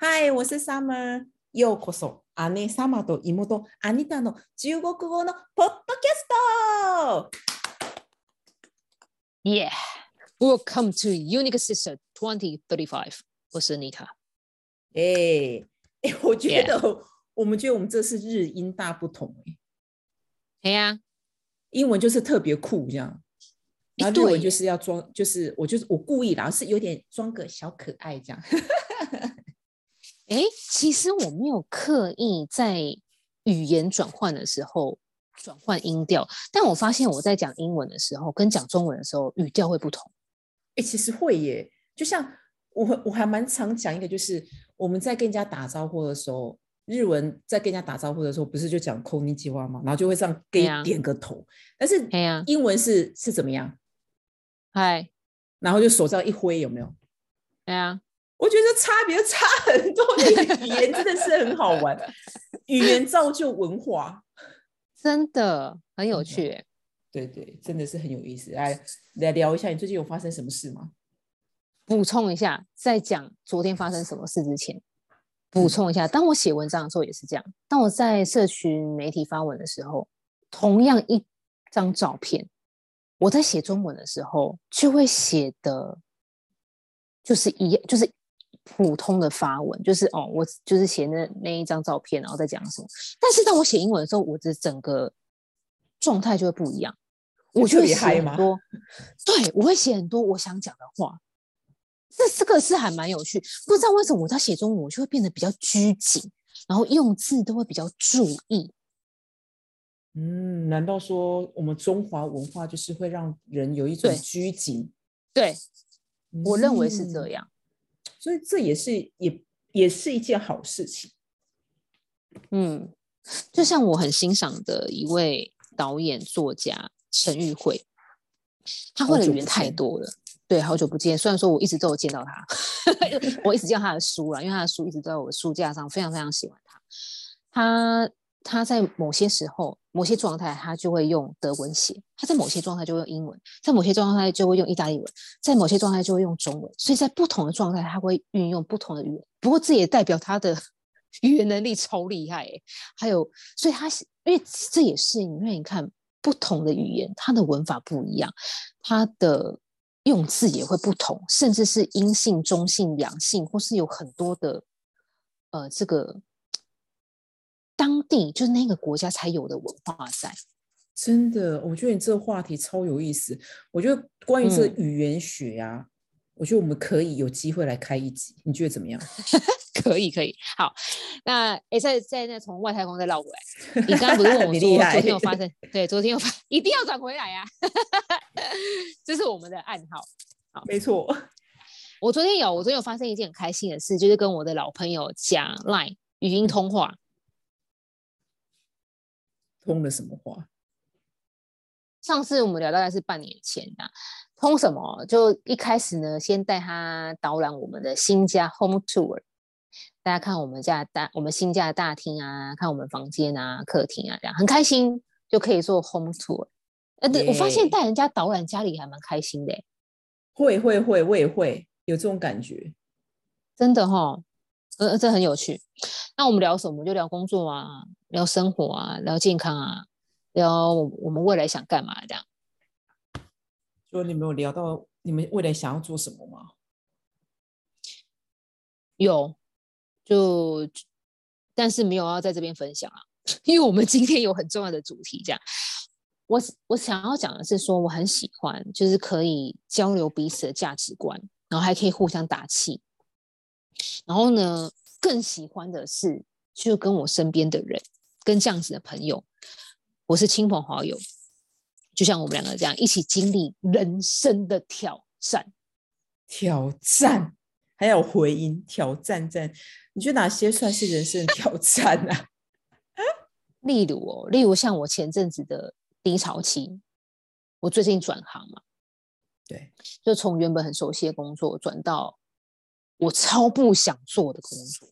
嗨，我是 Summer。ようこそ、姉様と妹、アニタの中国語のポッドキャスト。 Yeah, welcome to Unique Sister 2035。我是 Nita。哎哎，我觉得我们觉得我们这是日音大不同哎、哎呀，英文就是特别酷这样，然后日对文就是要装，就是我就是我故意啦，是有点装个小可爱这样。 哎，其实我没有刻意在语言转换的时候转换音调，但我发现我在讲英文的时候跟讲中文的时候语调会不同。哎、其实会耶，就像我我还蛮常讲一个，就是我们在跟人家打招呼的时候，日文在跟人家打招呼的时候，不是就讲 k o n i c h i w a 嘛，然后就会这样给点个头，但是哎呀，英文是是怎么样？嗨，然后就手这样一挥，有没有？哎呀，我觉得差别差很多，那个语言真的是很好玩，语言造就文化。真的很有趣欸。对对，真的是很有意思。来来聊一下，你最近有发生什么事吗？补充一下，在讲昨天发生什么事之前，补充一下，当我写文章的时候也是这样。当我在社群媒体发文的时候，同样一张照片，我在写中文的时候就会写的，就是一就是普通的发文，就是哦，我就是写那那一张照片，然后再讲什么。但是当我写英文的时候，我的整个状态就会不一样，我就特会写很多，对我会写很多我想讲的话。这这个是还蛮有趣，不知道为什么我在写中文，我就会变得比较拘谨，然后用字都会比较注意。嗯，难道说我们中华文化就是会让人有一种拘谨？对我认为是这嗯，样。所以这也是也也是一件好事情。嗯，就像我很欣赏的一位导演作家陈玉慧，他好会的语言太多了。对，好久不见。虽然说我一直都有见到他，我一直见到他的书了，因为他的书一直都在我的书架上，非常非常喜欢他。他他在某些时候、某些状态，他就会用德文写；他在某些状态就会用英文，在某些状态就会用意大利文，在某些状态就会用中文。所以在不同的状态，他会运用不同的语言。不过这也代表他的 语言能力超厉害诶。还有，所以他是因为这也是因为你看不同的语言，它的文法不一样，它的用字也会不同，甚至是阴性、中性、阳性，或是有很多的呃这个当地就是那个国家才有的文化在。真的，我觉得你这个话题超有意思。我觉得关于这语言学呀、我觉得我们可以有机会来开一集，你觉得怎么样？可以，可以，好，那诶，再再那从外太空再绕回来，你刚刚不是问我 说昨天有发生？对，昨天有发，一定要转回来呀、这是我们的暗号。好没错，我昨天有，我昨天有发生一件很开心的事，就是跟我的老朋友讲 Line 语音通话。通了什么话？上次我们聊大概是半年前啊，通什么？就一开始呢，先带他导览我们的新家 Home Tour，大家看我们家的大我们新家的大厅啊，看我们房间啊、客厅啊，这样很开心，就可以做 Home Tour。呃，对我发现带人家导览家里还蛮开心的欸，会会会，我也会有这种感觉。真的哈，呃，这很有趣。那我们聊什么？就聊工作啊，聊生活啊，聊健康啊，聊我我们未来想干嘛这样。就你们有聊到你们未来想要做什么吗？有，就但是没有要在这边分享啊，因为我们今天有很重要的主题。这样，我我想要讲的是说，我很喜欢，就是可以交流彼此的价值观，然后还可以互相打气。然后呢，更喜欢的是，就跟我身边的人，跟这样子的朋友，我是亲朋好友，就像我们两个这样一起经历人生的挑战。挑战，还有回音，挑战战。你觉得哪些算是人生的挑战啊？例如哦，例如像我前阵子的低潮期，我最近转行嘛，对，就从原本很熟悉的工作转到我超不想做的工作。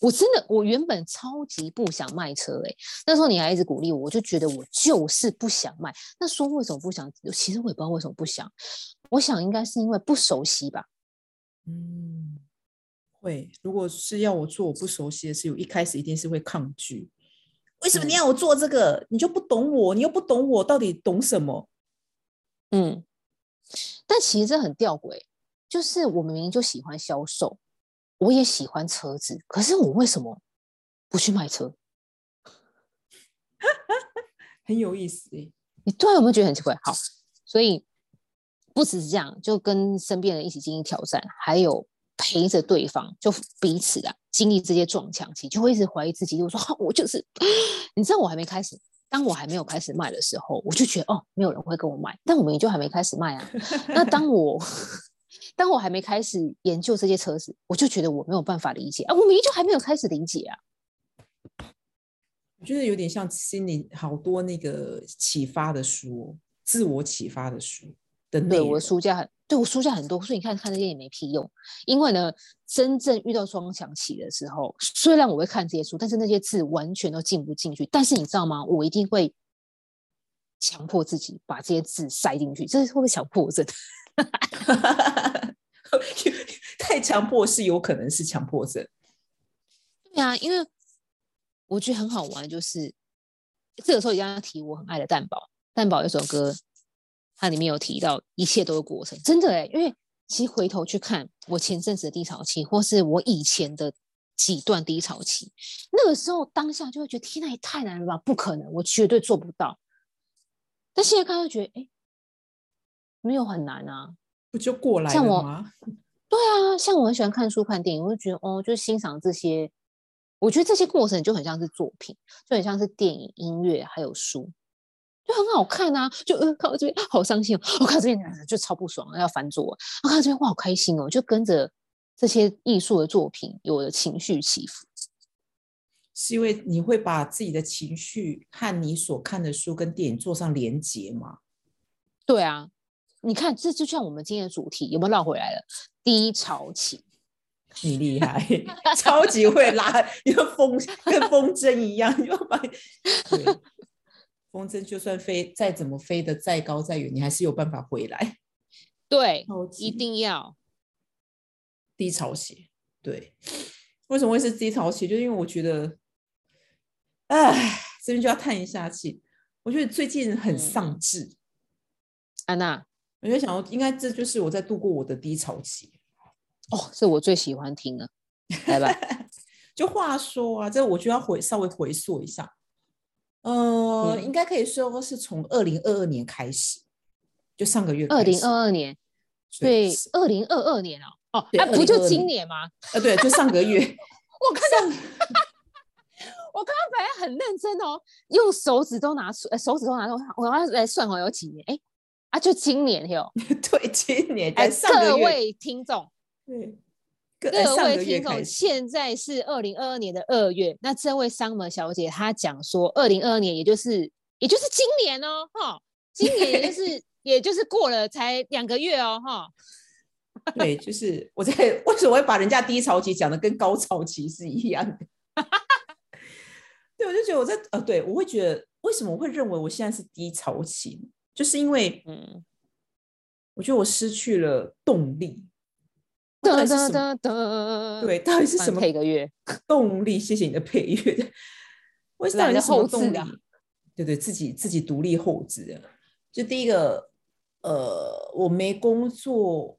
我真的，我原本超级不想卖车诶、那时候你还一直鼓励我，我就觉得我就是不想卖。那说为什么不想？其实我也不知道为什么不想。我想应该是因为不熟悉吧。嗯，会，如果是要我做我不熟悉的事，我一开始一定是会抗拒。为什么你嗯要我做这个？你就不懂我，你又不懂我，到底懂什么？嗯，但其实这很吊诡，就是我明明就喜欢销售，我也喜欢车子，可是我为什么不去卖车？很有意思诶。你突然有没有觉得很奇怪？好，所以不只是这样，就跟身边人一起经历挑战，还有陪着对方，就彼此啊经历这些撞墙期，就会一直怀疑自己。我说，哈我就是，你知道，我还没开始，当我还没有开始卖的时候，我就觉得哦，没有人会跟我买，但我们也就还没开始卖啊。那当我当我还没开始研究这些车子，我就觉得我没有办法理解啊，我明明就还没有开始理解啊。我觉得有点像心里好多那个启发的书哦，自我启发的书的内对。我的书架很，对我书架很多，所以你看看这些也没屁用。因为呢，真正遇到撞墙期的时候，虽然我会看这些书，但是那些字完全都进不进去。但是你知道吗？我一定会强迫自己把这些字塞进去，这是会不会强迫症？太强迫是有可能是强迫症。对啊，因为我觉得很好玩，就是这个时候一定要提我很爱的蛋堡。蛋堡有首歌，它里面有提到一切都是过程，真的哎，因为其实回头去看我前阵子的低潮期，或是我以前的几段低潮期，那个时候当下就会觉得天呐，也太难了吧，不可能，我绝对做不到。但现在看就觉得，哎，没有很难啊。不就过来像我了吗？对啊，像我很喜欢看书、看电影，我就觉得哦，就欣赏这些。我觉得这些过程就很像是作品，就很像是电影、音乐还有书，就很好看啊。就呃，看到这边好伤心哦，我看到这边就超不爽，要翻桌。我看到这边哇，好开心哦，就跟着这些艺术的作品有了情绪起伏。是因为你会把自己的情绪和你所看的书跟电影做上连结吗？对啊，你看，这就像我们今天的主题有没有绕回来了？低潮期。你厉害，超级会拉，你跟风跟风筝一样，你要把对风筝就算飞再怎么飞得再高再远，你还是有办法回来。对，一定要。低潮期，对，为什么会是低潮期？就是因为我觉得，哎，这边就要叹一下气。我觉得最近很嗯丧志，安娜，我就想说，应该这就是我在度过我的低潮期。哦，是我最喜欢听的，来吧。就话说啊，这我就要回稍微回溯一下，呃，嗯应该可以说是从二零二二年开始，就上个月二零二二年，对对，二零二二年哦，哦，对啊，不就今年吗？呃，对，就上个月，我看到，我刚刚本来很认真哦，用手指都拿出，呃，手指都拿出，我要来算哦，有几年？哎，啊，就今年哟。对，今年哎，各位听众，对，各位听众，现在是二零二二年的二月，那这位桑门小姐她讲说，二零二二年也就是也就是今年哦，哈，今年也就是 也就是过了才两个月哦，哈。对，就是我在 为什么会把人家低潮期讲的跟高潮期是一样的？对，我就觉得我在呃，对我会觉得为什么我会认为我现在是低潮期呢？就是因为嗯，我觉得我失去了动力。到噔底是什么？噔噔噔，对，，到底是什么配个乐？动力？谢谢你的配乐。我到懒得底是什么后动力啊？对对，自己自己独立后置的。就第一个，呃，我没工作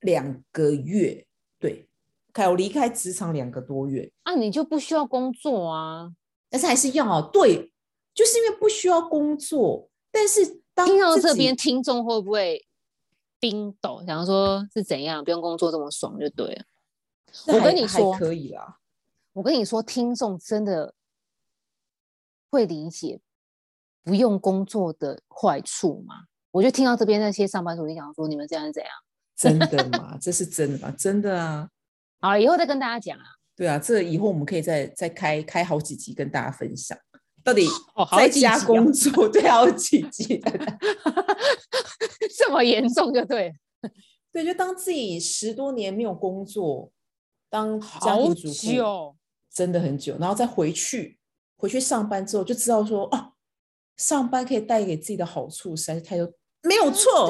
两个月，对，开我离开职场两个多月，啊，你就不需要工作啊？但是还是要啊对，就是因为不需要工作，但是当听到这边，听众会不会冰抖？想说是怎样，不用工作这么爽就对了。我跟你说可以啦，我跟你说，听众真的会理解不用工作的坏处吗？我就听到这边那些上班族，就想说你们这样是怎样？真的吗？这是真的吗？真的啊。好了，以后再跟大家讲啊。对啊，这以后我们可以再再开开好几集跟大家分享，到底在家工作，对，好几集的。这么严重就对，对，就当自己十多年没有工作，当家好庭主妇久。真的很久，然后再回去回去上班之后，就知道说哦，上班可以带给自己的好处实在是太多，没有错，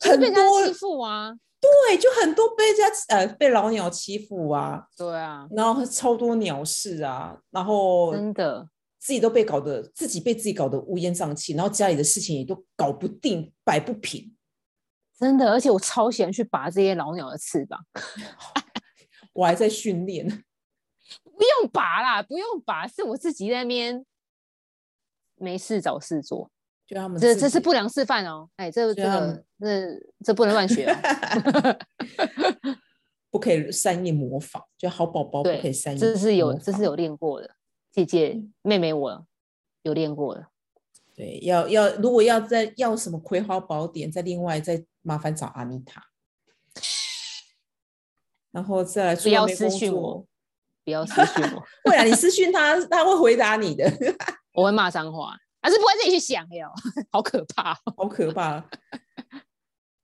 很多欺负啊。对，对，就很多被人家呃被老鸟欺负啊，对啊，然后超多鸟事啊，然后真的，自己都被搞得自己被自己搞得乌烟瘴气，然后家里的事情也都搞不定，摆不平。真的，而且我超喜欢去拔这些老鸟的翅膀，我还在训练，不用拔啦，不用拔，是我自己在那边没事找事做。就他们这这是不良示范哦，哎，这这个这这不能乱学哦。不可以善意模仿，就好宝宝不可以善意。这是有这是有练过的，姐姐妹妹我有练过的。对，要要如果要再要什么葵花宝典，再另外再麻烦找阿妮塔，然后再来不要私讯我，不要私讯我，会啊，你私讯他，他会回答你的，我会骂脏话，还是不会自己去想哟，好可怕哦。好可怕。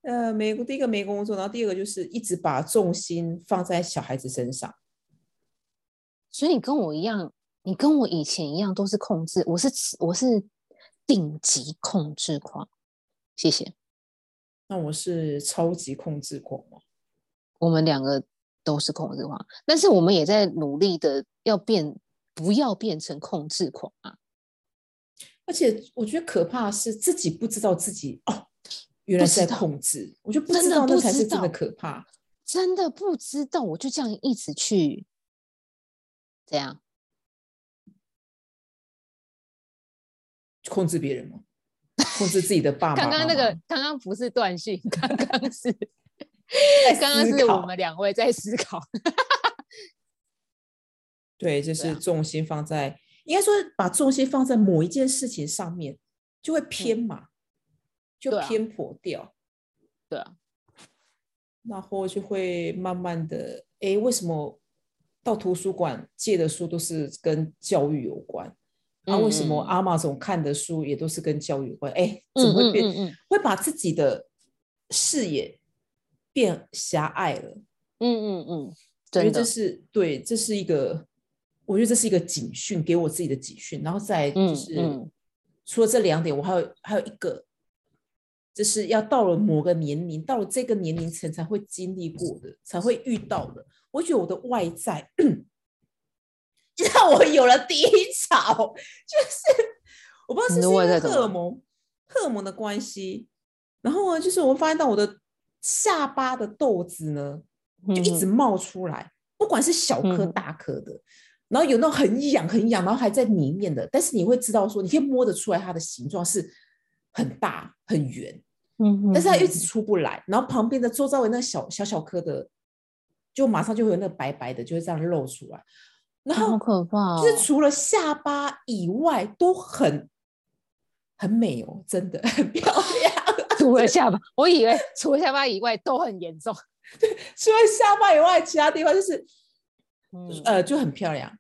呃，没第一个没工作，然后第二个就是一直把重心放在小孩子身上。所以你跟我一样，你跟我以前一样，都是控制，我是我是顶级控制狂。谢谢，那我是超级控制狂吗，我们两个都是控制狂，但是我们也在努力的要变，不要变成控制狂啊。而且我觉得可怕的是自己不知道自己哦，原来是在控制，我就不知道那才是真的可怕。真的不知道，我就这样一直去，怎样？控制别人吗？控制自己的爸爸刚刚那妈妈个刚刚不是断讯，刚刚是在刚刚是我们两位在思考。对，就是重心放在，应该说把重心放在某一件事情上面，就会偏嘛，就偏颇掉，对啊，然后就会慢慢的，哎，为什么到图书馆借的书都是跟教育有关？啊，为什么阿玛总看的书也都是跟教育有关？哎，怎嗯么会变？嗯嗯会把自己的视野变狭隘了？嗯嗯嗯，我觉得这真的，是对，这是一个，我觉得这是一个警讯，给我自己的警讯。然后再来就嗯是，嗯除了这两点，我还有还有一个，就是要到了某个年龄，到了这个年龄层才会经历过的，才会遇到的。我觉得我的外在 让我有了低潮，就是我不知道是不是荷尔蒙荷尔蒙的关系，然后呢，就是我发现到我的下巴的痘子呢，就一直嗯冒出来，不管是小颗嗯。大颗的，然后有那种很痒很痒，然后还在里面的，但是你会知道说，你可以摸得出来它的形状是很大很圆，嗯，但是它一嗯直出不来，然后旁边的周遭围那小小小颗的，就马上就会有那个白白的，就会这样露出来，然后好可怕哦，就是除了下巴以外都很很美哦，真的很漂亮。除了下巴，我以为除了下巴以外都很严重。对除了下巴以外，其他地方就是嗯呃就很漂亮。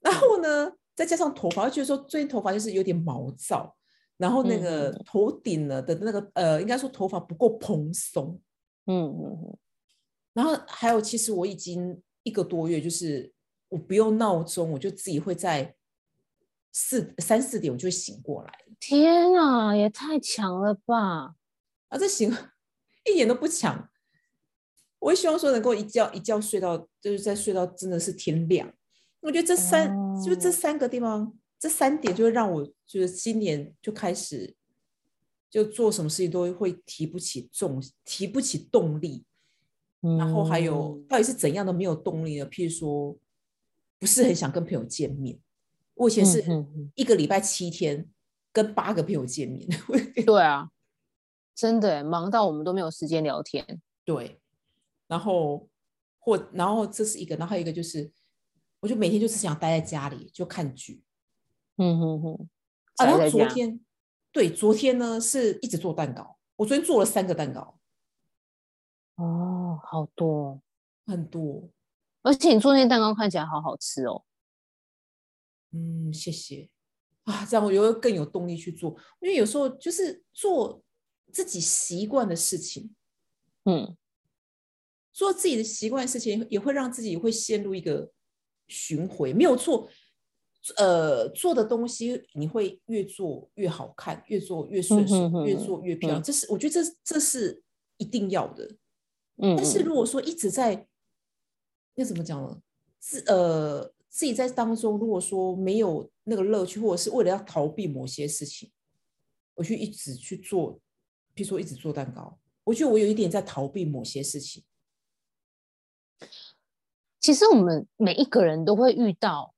然后呢，再加上头发，我觉得说最近头发就是有点毛躁，然后那嗯个嗯头顶呢的那个呃，应该说头发不够蓬松。嗯嗯嗯然后还有，其实我已经一个多月，就是我不用闹钟，我就自己会在四三四点我就会醒过来了。天啊，也太强了吧！啊，这醒一点都不强。我也希望说能够一觉一觉睡到，就是在睡到真的是天亮。我觉得这三、就这哦三个地方，这三点就会让我就是今年就开始就做什么事情都会提不起重，提不起动力。然后还有嗯到底是怎样的没有动力呢？譬如说，不是很想跟朋友见面。我以前是一个礼拜七天跟八个朋友见面，对啊，真的忙到我们都没有时间聊天。对，然后或然后这是一个，然后还有一个就是，我就每天就是想待在家里就看剧嗯哼哼，啊。然后昨天，对，昨天呢是一直做蛋糕，我昨天做了三个蛋糕，哦，好多哦，很多。而且你做那些蛋糕看起来好好吃哦。嗯，谢谢啊，这样我就会更有动力去做，因为有时候就是做自己习惯的事情，嗯做自己的习惯的事情，也会让自己会陷入一个巡回，没有错。呃，做的东西你会越做越好看，越做越顺手，越嗯哼哼做越漂亮。嗯这是我觉得这这是一定要的。嗯，但是如果说一直在，那怎么讲呢？自呃自己在当中，如果说没有那个乐趣，或者是为了要逃避某些事情，我去一直去做，比如说一直做蛋糕，我觉得我有一点在逃避某些事情。其实我们每一个人都会遇到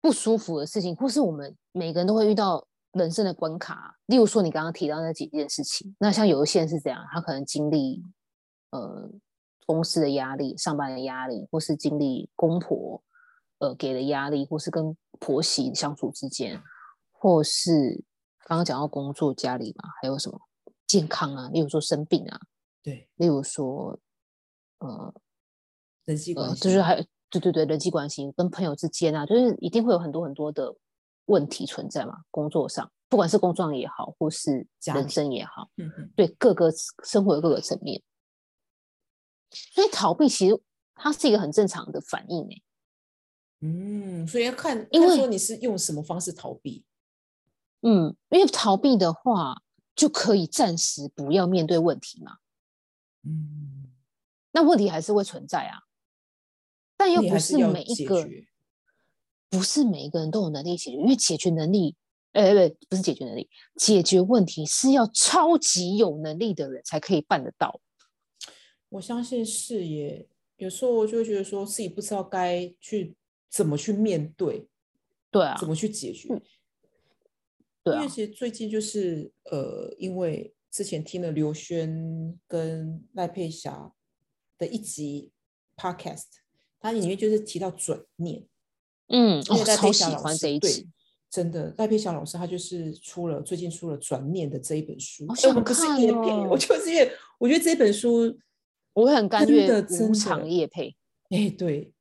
不舒服的事情，或是我们每个人都会遇到人生的关卡。例如说，你刚刚提到那几件事情，那像有一些人是这样，他可能经历呃公司的压力、上班的压力，或是经历公婆呃给的压力，或是跟婆媳相处之间，或是刚刚讲到工作、家里嘛，还有什么健康啊，例如说生病啊，对，例如说呃。呃，人际关系，就是还对对对，人际关系跟朋友之间啊，就是一定会有很多很多的问题存在嘛。工作上，不管是工作上也好，或是人生也好，嗯嗯，对各个生活的各个层面，所以逃避其实它是一个很正常的反应诶。嗯，所以要看，因为说你是用什么方式逃避。嗯，因为逃避的话就可以暂时不要面对问题嘛。嗯，那问题还是会存在啊。但又不是每一个，不是每一个人都有能力解决，因为解决能力，哎，不，不是解决能力，解决问题是要超级有能力的人才可以办得到。我相信是耶，有时候我就会觉得说自己不知道该去怎么去面对，对啊，怎么去解决，对啊，因为其实最近就是呃，因为之前听了刘轩跟赖佩霞的一集 podcast。它里面就是提到转念，嗯，我超喜欢这一集，真的赖佩霞老师，他就是出了最近出了转念的这一本书，我想看哦。我就是因为我觉得这本书我很甘愿的无偿叶配，哎，对，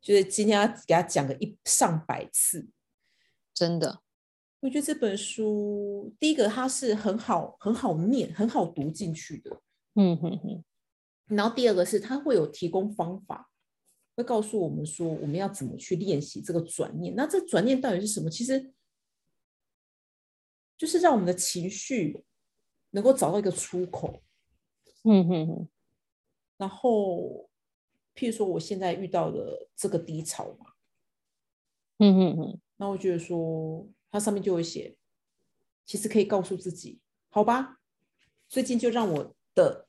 就是今天要给他讲个一上百次，真的，我觉得这本书第一个它是很好很好念很好读进去的，嗯哼哼，然后第二个是它会有提供方法。会告诉我们说，我们要怎么去练习这个转念。那这转念到底是什么？其实就是让我们的情绪能够找到一个出口。嗯哼哼。然后，譬如说，我现在遇到的这个低潮嘛。嗯嗯嗯。那我觉得说，它上面就会写，其实可以告诉自己，好吧，最近就让我的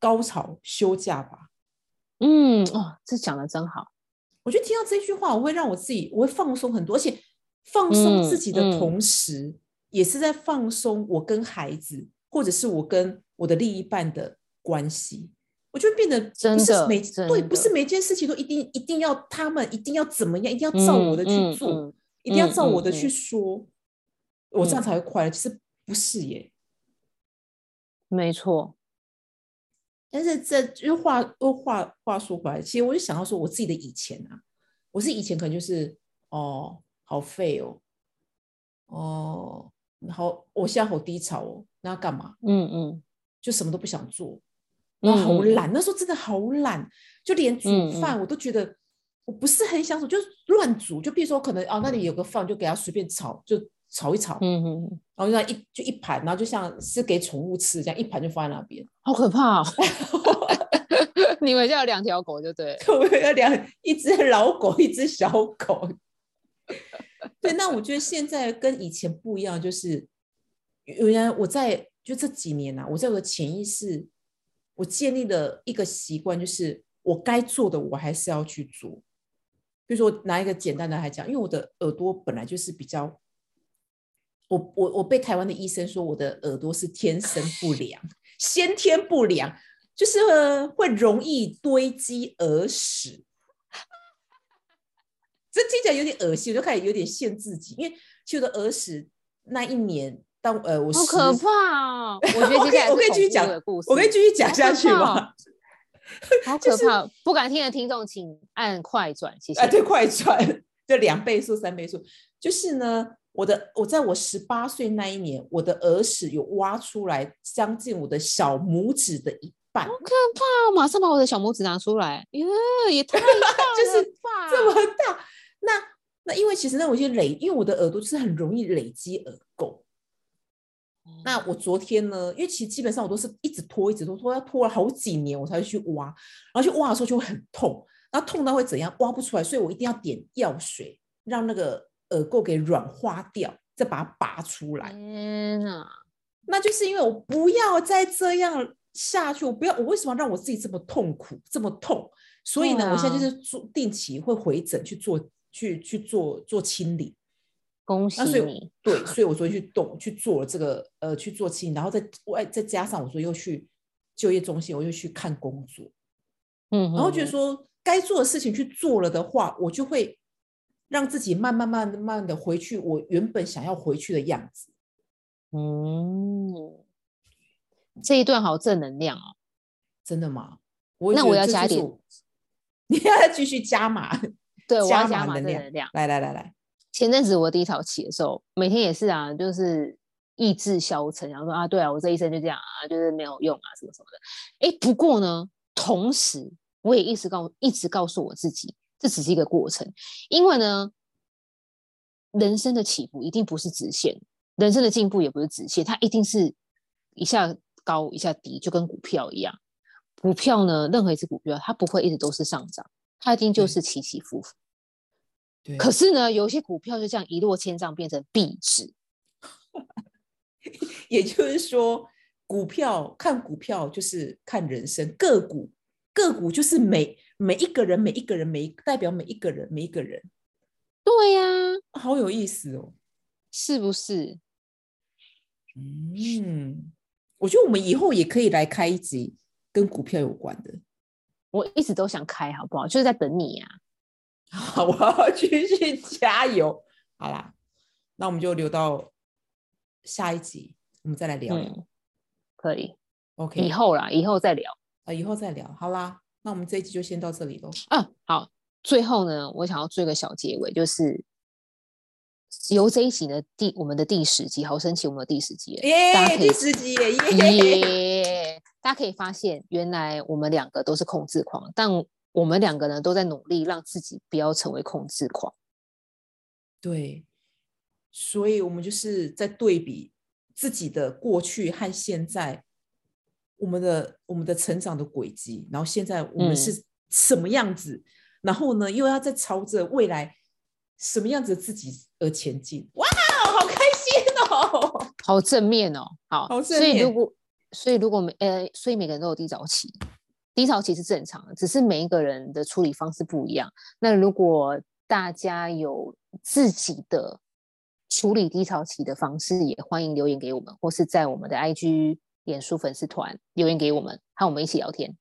高潮休假吧。嗯哦，这讲的真好。我觉得听到这句话，我会让我自己，我会放松很多，而且放松自己的同时，也是在放松我跟孩子，或者是我跟我的另一半的关系。我就变得真的每对，不是每件事情都一定一定要他们一定要怎么样，一定要照我的去做，一定要照我的去说，我这样才会快乐。其实不是耶，没错。但是这又话又话话说回来，其实我就想到说我自己的以前啊，我是以前可能就是哦好废哦，哦好我现在好低潮哦，那要干嘛？嗯嗯，就什么都不想做，然后好懒，那时候真的好懒，就连煮饭我都觉得我不是很想煮，就乱煮。就比如说可能哦那里有个饭，就给它随便炒，就炒一炒，嗯嗯，然后就一就一盘，然后就像是给宠物吃这样，一盘就放在那边。好可怕！你们家有两条狗，就对，我有两一只老狗，一只小狗。对，那我觉得现在跟以前不一样，就是原来我在就这几年呐，我在我的潜意识，我建立了一个习惯，就是我该做的，我还是要去做。比如说拿一个简单的来讲，因为我的耳朵本来就是比较。我我我被台湾的医生说我的耳朵是天生不 良，先天不良，就是会容易堆积耳屎。这听起来有点恶心，我就开始有点限自己，因为其实我的耳屎那一年，当呃我好可怕哦！我觉得接下来我可以继续讲故事，我可以继续讲下去吗？好可怕！不敢听的听众请按快转，谢谢。啊，对，快转就两倍速、三倍速，就是呢。我的我在我十八岁那一年，我的耳屎有挖出来将近我的小拇指的一半，好可怕！马上把我的小拇指拿出来，耶，也太大 就是这么大。那那因为其实那有些累，因为我的耳朵就是很容易累积耳垢，那我昨天呢，因为其实基本上我都是一直拖，一直拖，拖要拖了好几年我才会去挖，然后去挖的时候就会很痛，然后痛到会怎样，挖不出来，所以我一定要点药水，让那个耳垢给软化掉，再把它拔出来。天哪！那就是因为我不要再这样下去，我不要，我为什么让我自己这么痛苦，这么痛？所以呢，我现在就是做定期会回诊去做，去去做做清理。恭喜你！对，所以我昨天去动去做了这个，呃，去做清理，然后再外再加上我说又去就业中心，我又去看工作，嗯，然后觉得说该做的事情去做了的话，我就会让自己慢慢慢慢慢的回去我原本想要回去的样子。嗯，这一段好正能量哦！真的吗？那我要加点，你要继续加码，对，我要加码能量。来来来来。前阵子我低潮期的时候，每天也是啊，就是意志消沉，然后说啊，对啊，我这一生就这样啊，就是没有用啊，什么什么的。哎，不过呢，同时我也一直告一直告诉我自己，这只是一个过程，因为呢，人生的起伏一定不是直线，人生的进步也不是直线，它一定是一下高一下低，就跟股票一样。股票呢，任何一只股票，它不会一直都是上涨，它一定就是起起伏伏。可是呢，有些股票就这样一落千丈，变成壁纸。也就是说，股票看股票就是看人生，个股个股就是每每一个人，每一个人，每代表每一个人，每一个人。对呀，好有意思哦，是不是？嗯，我觉得我们以后也可以来开一集跟股票有关的。我一直都想开，好不好？就是在等你呀。好，我要继续加油。好啦，那我们就留到下一集，我们再来聊聊。可以，OK。以后啦，以后再聊啊，以后再聊。好啦，那我们这一集就先到这里喽。啊，好。最后呢，我想要做一个小结尾，就是由这一集的第我们的第十集，好神奇，我们的第十集，耶，第十集耶耶！大家可以发现，原来我们两个都是控制狂，但。我们两个呢都在努力让自己不要成为控制狂，对，所以我们就是在对比自己的过去和现在，我们的我们的成长的轨迹，然后现在我们是什么样子，然后呢又要在朝着未来什么样子的自己而前进。哇，好开心哦，好正面哦，好，所以如果所以如果每呃，所以每个人都有低潮期。低潮期是正常的，只是每一个人的处理方式不一样。那如果大家有自己的处理低潮期的方式，也欢迎留言给我们，或是在我们的 IG、脸书粉丝团留言给我们，和我们一起聊天，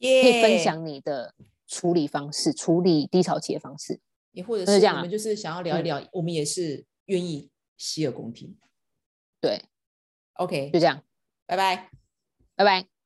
可以分享你的处理方式，处理低潮期的方式，也或者是我们就是想要聊一聊，我们也是愿意洗耳恭听。对，OK，就这样，拜拜，拜拜。